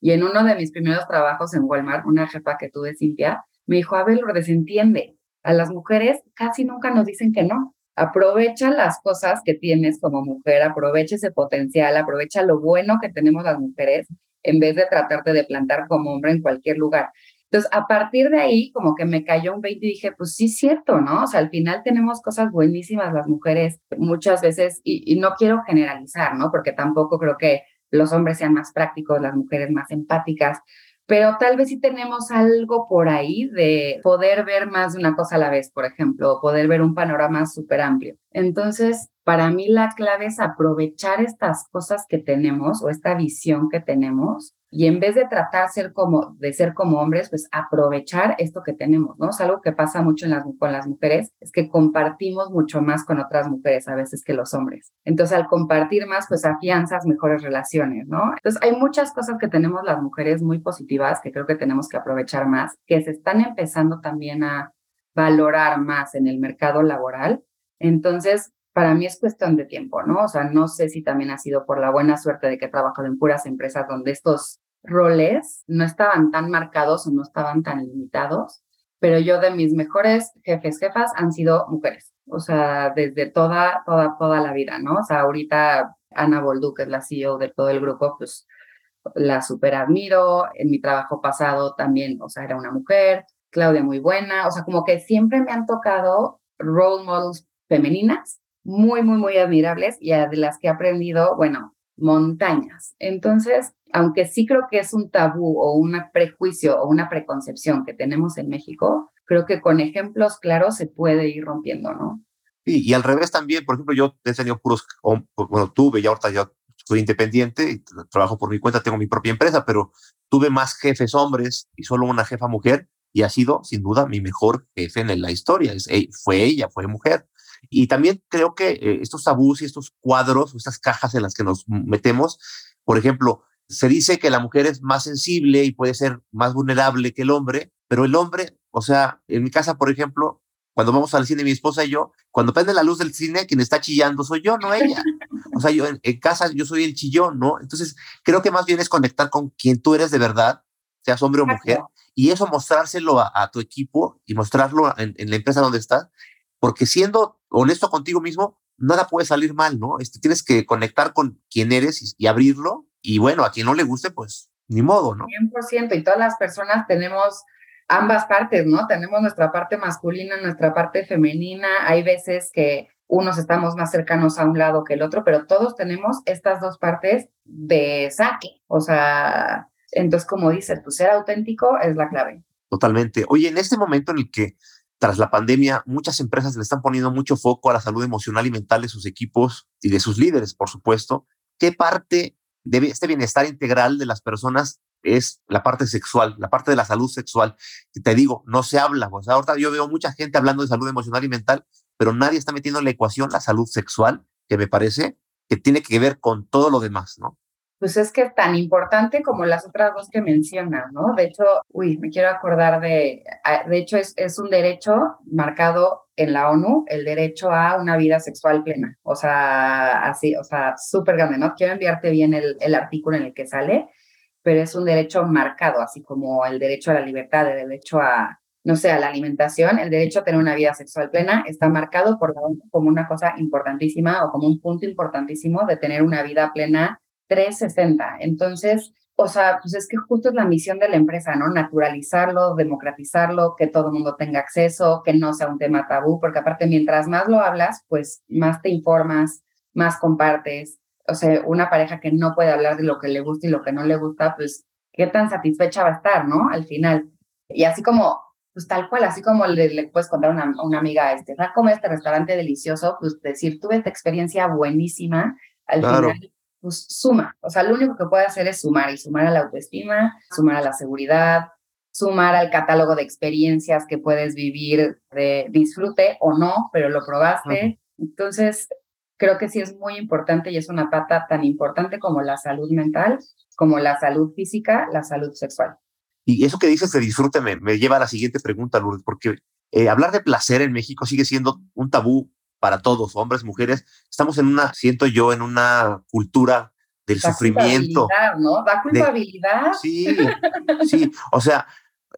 Y en uno de mis primeros trabajos en Walmart, una jefa que tuve, Cintia, me dijo, a ver, lo desentiende. A las mujeres casi nunca nos dicen que no. Aprovecha las cosas que tienes como mujer, aprovecha ese potencial, aprovecha lo bueno que tenemos las mujeres en vez de tratarte de plantar como hombre en cualquier lugar. Entonces, a partir de ahí, como que me cayó un 20 y dije, pues sí, cierto, ¿no? O sea, al final tenemos cosas buenísimas las mujeres muchas veces, y, y, no quiero generalizar, ¿no? Porque tampoco creo que los hombres sean más prácticos, las mujeres más empáticas, pero tal vez sí tenemos algo por ahí de poder ver más de una cosa a la vez, por ejemplo, o poder ver un panorama súper amplio. Entonces, para mí la clave es aprovechar estas cosas que tenemos o esta visión que tenemos y en vez de tratar como, de ser como hombres, pues aprovechar esto que tenemos, ¿no? Es algo que pasa mucho con las mujeres, es que compartimos mucho más con otras mujeres a veces que los hombres. Entonces, al compartir más, pues afianzas mejores relaciones, ¿no? Entonces, hay muchas cosas que tenemos las mujeres muy positivas que creo que tenemos que aprovechar más, que se están empezando también a valorar más en el mercado laboral. Entonces, para mí es cuestión de tiempo, ¿no? O sea, no sé si también ha sido por la buena suerte de que he trabajado en puras empresas donde estos roles no estaban tan marcados o no estaban tan limitados, pero yo de mis mejores jefes, jefas han sido mujeres, o sea, desde toda, toda, toda la vida, ¿no? O sea, ahorita Ana Boldú, que es la CEO de todo el grupo, pues la super admiro, en mi trabajo pasado también, o sea, era una mujer, Claudia muy buena, o sea, como que siempre me han tocado role models femeninas muy, muy, muy admirables y de las que he aprendido, bueno, montañas. Entonces, aunque sí creo que es un tabú o un prejuicio o una preconcepción que tenemos en México, creo que con ejemplos claros se puede ir rompiendo, ¿no? Sí, y al revés también, por ejemplo, yo he tenido puros, bueno, tuve, ya ahorita yo soy independiente trabajo por mi cuenta, tengo mi propia empresa, pero tuve más jefes hombres y solo una jefa mujer y ha sido sin duda mi mejor jefe en la historia. Es, fue ella, fue mujer. Y también creo que eh, estos tabús y estos cuadros, estas cajas en las que nos metemos, por ejemplo, se dice que la mujer es más sensible y puede ser más vulnerable que el hombre, pero el hombre, o sea, en mi casa, por ejemplo, cuando vamos al cine, mi esposa y yo, cuando prende la luz del cine, quien está chillando soy yo, no ella. O sea, yo en, casa yo soy el chillón, ¿no? Entonces, creo que más bien es conectar con quien tú eres de verdad, seas hombre o mujer, y eso mostrárselo a, tu equipo y mostrarlo en, en, la empresa donde estás, porque siendo honesto contigo mismo, nada puede salir mal, ¿no? Este, tienes que conectar con quién eres y, abrirlo. Y bueno, a quien no le guste, pues ni modo, ¿no? 100%. Y todas las personas tenemos ambas partes, ¿no? Tenemos nuestra parte masculina, nuestra parte femenina. Hay veces que unos estamos más cercanos a un lado que el otro, pero todos tenemos estas dos partes de saque. O sea, entonces, como dices, tu ser auténtico es la clave. Totalmente. Oye, en este momento en el que tras la pandemia, muchas empresas le están poniendo mucho foco a la salud emocional y mental de sus equipos y de sus líderes, por supuesto. ¿Qué parte de este bienestar integral de las personas es la parte sexual, la parte de la salud sexual? Te digo, no se habla. Pues ahorita yo veo mucha gente hablando de salud emocional y mental, pero nadie está metiendo en la ecuación la salud sexual, que me parece que tiene que ver con todo lo demás, ¿no? Pues es que tan importante como las otras dos que mencionas, ¿no? De hecho, uy, me quiero acordar de, ah, de hecho es, es un derecho marcado en la ONU, el derecho a una vida sexual plena, o sea, así, o sea, súper grande, ¿no? Quiero enviarte bien el, el artículo en el que sale, pero es un derecho marcado, así como el derecho a la libertad, el derecho a, no sé, a la alimentación, el derecho a tener una vida sexual plena está marcado por la ONU como una cosa importantísima o como un punto importantísimo de tener una vida plena 360. Entonces, o sea, pues es que justo es la misión de la empresa, ¿no? Naturalizarlo, democratizarlo, que todo el mundo tenga acceso, que no sea un tema tabú, porque aparte mientras más lo hablas, pues más te informas, más compartes. O sea, una pareja que no puede hablar de lo que le gusta y lo que no le gusta, pues qué tan satisfecha va a estar, ¿no? Al final. Y así como, pues tal cual, así como le, le puedes contar a una, una, amiga, este, va a comer este restaurante delicioso, pues decir, tuve esta experiencia buenísima, al final pues suma. O sea, lo único que puede hacer es sumar y sumar a la autoestima, sumar a la seguridad, sumar al catálogo de experiencias que puedes vivir de disfrute o no, pero lo probaste. Entonces, creo que sí es muy importante y es una pata tan importante como la salud mental, como la salud física, la salud sexual. Y eso que dices de disfrute me, me lleva a la siguiente pregunta, Lourdes, porque eh, hablar de placer en México sigue siendo un tabú para todos, hombres, mujeres. Estamos en una, siento yo, en una cultura del sufrimiento. ¿no? Da culpabilidad. sí, sí. O sea,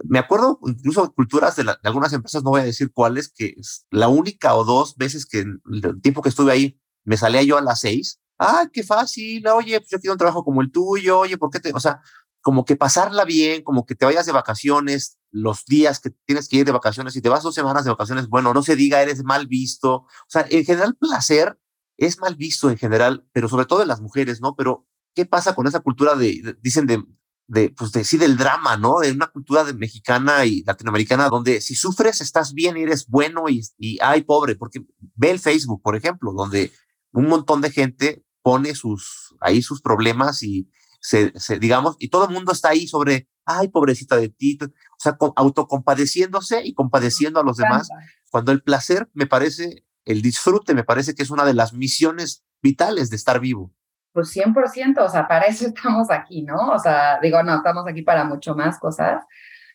me acuerdo incluso culturas de, algunas empresas, no voy a decir cuáles, que la única o dos veces que el tiempo que estuve ahí me salía yo a las seis. Ah, qué fácil. Oye, pues yo quiero un trabajo como el tuyo. Oye, ¿por qué te.? O sea, como que pasarla bien, como que te vayas de vacaciones, los días que tienes que ir de vacaciones, y te vas dos semanas de vacaciones, bueno, no se diga, eres mal visto. O sea, en general, placer es mal visto en general, pero sobre todo en las mujeres, ¿no? Pero, ¿qué pasa con esa cultura de, dicen, de, de, pues, de, sí, del drama, ¿no? De una cultura de mexicana y latinoamericana donde si sufres estás bien eres bueno y, y ay, pobre, porque ve el Facebook, por ejemplo, donde un montón de gente pone sus, ahí sus problemas y se, digamos, y todo el mundo está ahí sobre, ay, pobrecita de ti, o sea, autocompadeciéndose y compadeciendo a los demás, cuando el placer me parece, el disfrute me parece que es una de las misiones vitales de estar vivo. Pues 100%, o sea, para eso estamos aquí, ¿no? O sea, digo, no, estamos aquí para mucho más cosas,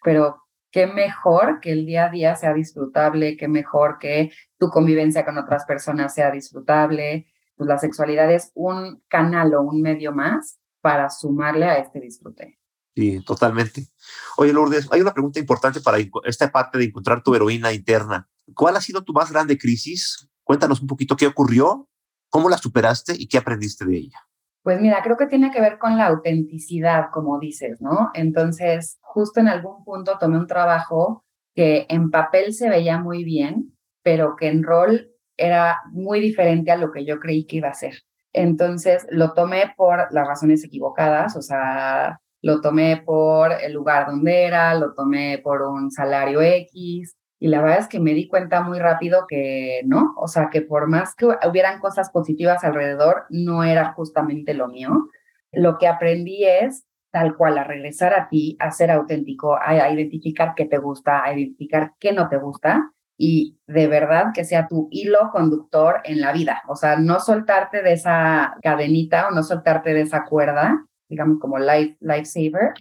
pero qué mejor que el día a día sea disfrutable, qué mejor que tu convivencia con otras personas sea disfrutable. Pues la sexualidad es un canal o un medio más para sumarle a este disfrute. Sí, totalmente. Oye, Lourdes, hay una pregunta importante para esta parte de encontrar tu heroína interna. ¿Cuál ha sido tu más grande crisis? Cuéntanos un poquito qué ocurrió, cómo la superaste y qué aprendiste de ella. Pues mira, creo que tiene que ver con la autenticidad, como dices, ¿no? Entonces, justo en algún punto tomé un trabajo que en papel se veía muy bien, pero que en rol era muy diferente a lo que yo creí que iba a ser. Entonces, lo tomé por las razones equivocadas, o sea, lo tomé por el lugar donde era, lo tomé por un salario X, y la verdad es que me di cuenta muy rápido que no, o sea, que por más que hubieran cosas positivas alrededor, no era justamente lo mío. Lo que aprendí es tal cual a regresar a ti, a ser auténtico, a, identificar qué te gusta, a identificar qué no te gusta y de verdad que sea tu hilo conductor en la vida. O sea, no soltarte de esa cadenita o no soltarte de esa cuerda, digamos como life, lifesaver,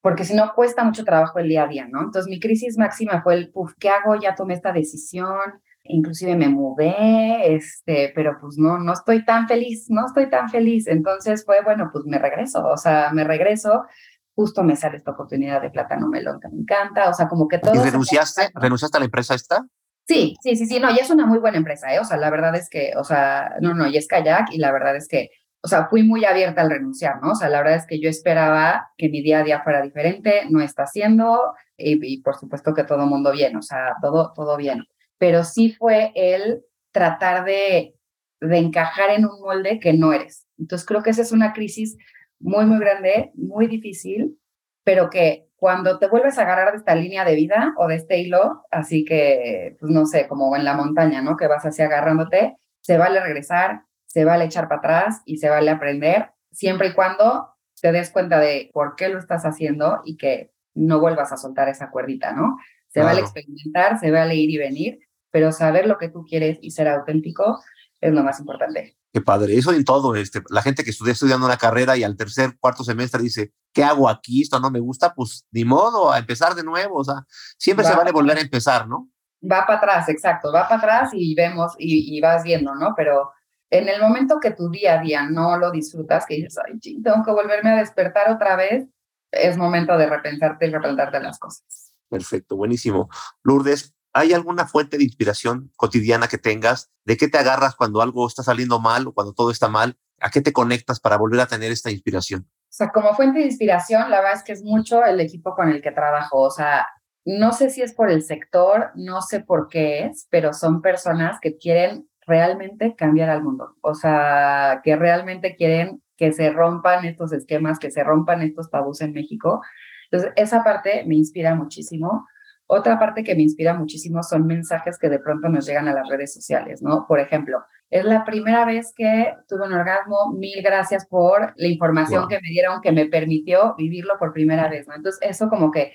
porque si no cuesta mucho trabajo el día a día, ¿no? Entonces mi crisis máxima fue el, puf, ¿qué hago? Ya tomé esta decisión, inclusive me mudé, este, pero pues no, no estoy tan feliz, no estoy tan feliz. Entonces fue, bueno, pues me regreso, o sea, me regreso, justo me sale esta oportunidad de plátano melón que me encanta, o sea, como que todo... ¿Y renunciaste? ¿Renunciaste a la empresa esta? Sí, sí, sí, sí, no, y es una muy buena empresa, ¿eh? O sea, la verdad es que, o sea, no, no, y es kayak y la verdad es que o sea, fui muy abierta al renunciar, ¿no? O sea, la verdad es que yo esperaba que mi día a día fuera diferente, no está siendo, y, por supuesto que todo mundo bien, o sea, todo, todo bien. Pero sí fue el tratar de, de encajar en un molde que no eres. Entonces creo que esa es una crisis muy, muy grande, muy difícil, pero que cuando te vuelves a agarrar de esta línea de vida o de este hilo, así que, pues no sé, como en la montaña, ¿no? Que vas así agarrándote, se vale regresar, se vale echar para atrás y se vale aprender, siempre y cuando te des cuenta de por qué lo estás haciendo y que no vuelvas a soltar esa cuerdita, ¿no? Se vale experimentar, se vale ir y venir, pero saber lo que tú quieres y ser auténtico es lo más importante. Qué padre, eso en todo, este, la gente que estudia estudiando una carrera y al tercer, cuarto semestre dice, ¿qué hago aquí? Esto no me gusta, pues ni modo, a empezar de nuevo, o sea, siempre se vale volver a empezar, ¿no? Va para atrás, exacto, va para atrás y vemos y, y vas viendo, ¿no? Pero en el momento que tu día a día no lo disfrutas, que dices, ay, tengo que volverme a despertar otra vez, es momento de repensarte y replantearte las cosas. Perfecto, buenísimo. Lourdes, ¿hay alguna fuente de inspiración cotidiana que tengas? ¿De qué te agarras cuando algo está saliendo mal o cuando todo está mal? ¿A qué te conectas para volver a tener esta inspiración? O sea, como fuente de inspiración, la verdad es que es mucho el equipo con el que trabajo. O sea, no sé si es por el sector, no sé por qué es, pero son personas que quieren realmente cambiar al mundo, o sea, que realmente quieren que se rompan estos esquemas, que se rompan estos tabús en México. Entonces, esa parte me inspira muchísimo. Otra parte que me inspira muchísimo son mensajes que de pronto nos llegan a las redes sociales, ¿no? Por ejemplo, es la primera vez que tuve un orgasmo, mil gracias por la información que me dieron, que me permitió vivirlo por primera vez, ¿no? Entonces, eso como que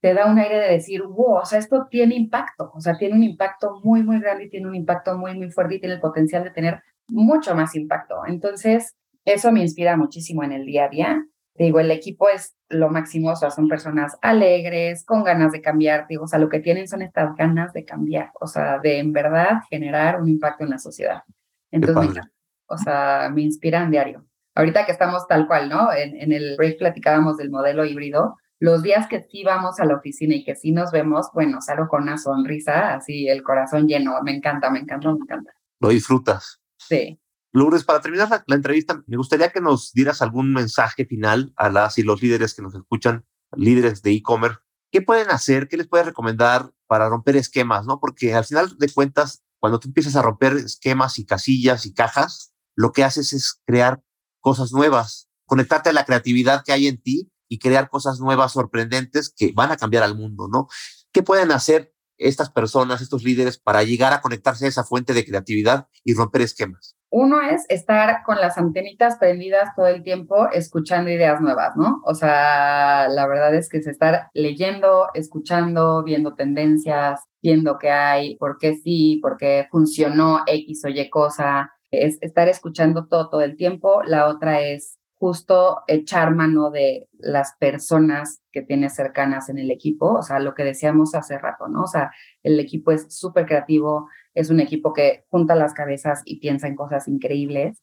te da un aire de decir, wow, o sea, esto tiene impacto, o sea, tiene un impacto muy, muy grande y tiene un impacto muy, muy fuerte y tiene el potencial de tener mucho más impacto. Entonces, eso me inspira muchísimo en el día a día. Digo, el equipo es lo máximo, o sea, son personas alegres, con ganas de cambiar, digo, o sea, lo que tienen son estas ganas de cambiar, o sea, de en verdad generar un impacto en la sociedad. Entonces, o sea, me inspiran diario. Ahorita que estamos tal cual, ¿no? En, en el break platicábamos del modelo híbrido, los días que sí vamos a la oficina y que sí nos vemos, bueno, salgo con una sonrisa, así el corazón lleno. Me encanta, me encanta, me encanta. Lo disfrutas. Sí. Lourdes, para terminar la, entrevista, me gustaría que nos dieras algún mensaje final a las y los líderes que nos escuchan, líderes de e-commerce. ¿Qué pueden hacer? ¿Qué les puedes recomendar para romper esquemas? ¿no? Porque al final de cuentas, cuando tú empiezas a romper esquemas y casillas y cajas, lo que haces es crear cosas nuevas, conectarte a la creatividad que hay en ti y crear cosas nuevas, sorprendentes que van a cambiar al mundo, ¿no? ¿Qué pueden hacer estas personas, estos líderes, para llegar a conectarse a esa fuente de creatividad y romper esquemas? Uno es estar con las antenitas prendidas todo el tiempo, escuchando ideas nuevas, ¿no? O sea, la verdad es que es estar leyendo, escuchando, viendo tendencias, viendo qué hay, por qué sí, por qué funcionó X o Y cosa, es estar escuchando todo todo el tiempo. La otra es justo echar mano de las personas que tienes cercanas en el equipo, o sea, lo que decíamos hace rato, ¿no? O sea, el equipo es súper creativo, es un equipo que junta las cabezas y piensa en cosas increíbles.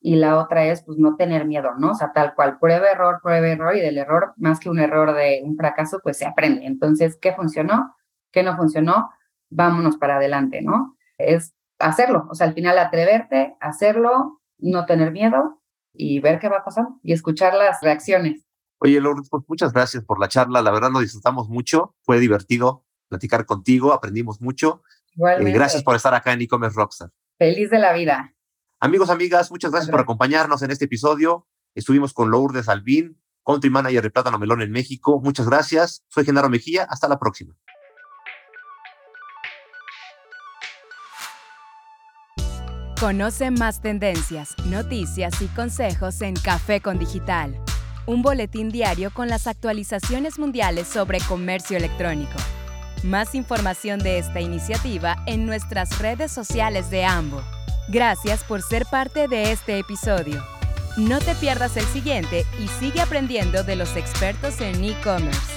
Y la otra es, pues, no tener miedo, ¿no? O sea, tal cual, prueba, error, prueba, error, y del error, más que un error de un fracaso, pues se aprende. Entonces, ¿qué funcionó? ¿Qué no funcionó? Vámonos para adelante, ¿no? Es hacerlo, o sea, al final atreverte, hacerlo, no tener miedo y ver qué va pasando y escuchar las reacciones. Oye, Lourdes, pues muchas gracias por la charla. La verdad lo disfrutamos mucho. Fue divertido platicar contigo, aprendimos mucho. Eh, gracias por estar acá en e-commerce Rockstar. Feliz de la vida. Amigos, amigas, muchas gracias por acompañarnos en este episodio. Estuvimos con Lourdes Albín, Country Manager de Plátano Melón en México. Muchas gracias. Soy Genaro Mejía. Hasta la próxima. Conoce más tendencias, noticias y consejos en Café con Digital, un boletín diario con las actualizaciones mundiales sobre comercio electrónico. Más información de esta iniciativa en nuestras redes sociales de AMBO. Gracias por ser parte de este episodio. No te pierdas el siguiente y sigue aprendiendo de los expertos en e-commerce.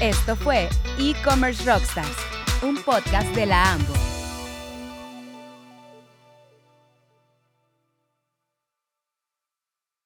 Esto fue E-Commerce Rockstars, un podcast de la AMBO.